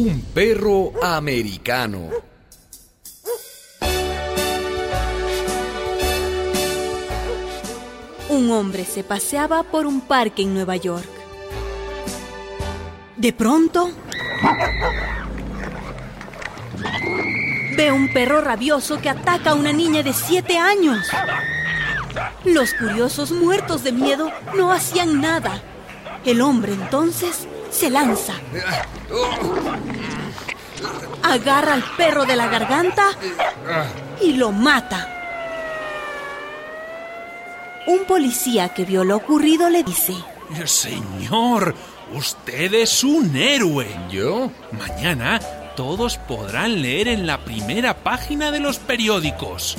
Un perro americano. Un hombre se paseaba por un parque en Nueva York. De pronto, ve un perro rabioso que ataca a una niña de siete años. Los curiosos muertos de miedo no hacían nada. El hombre entonces se lanza. Agarra al perro de la garganta y lo mata. Un policía que vio lo ocurrido le dice, Señor, usted es un héroe. ¿Yo? Mañana todos podrán leer en la primera página de los periódicos.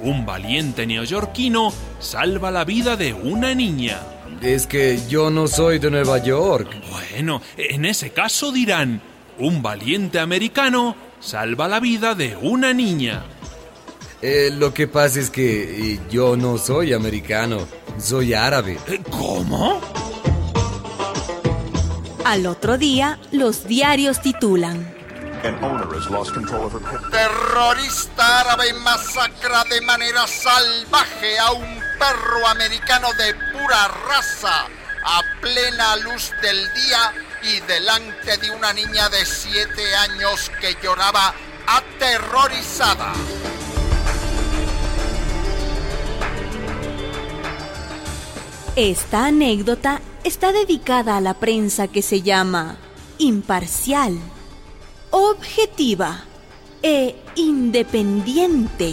Un valiente neoyorquino salva la vida de una niña. Es que yo no soy de Nueva York. Bueno, en ese caso dirán, un valiente americano salva la vida de una niña. Eh, lo que pasa es que eh, yo no soy americano, soy árabe. Eh, ¿Cómo? al otro día los diarios titulan, An owner has lost control of her pet. Terrorista árabe masacra de manera salvaje a un perro americano de pura raza a plena luz del día y delante de una niña de siete años que lloraba aterrorizada. Esta anécdota está dedicada a la prensa que se llama imparcial, objetiva e independiente.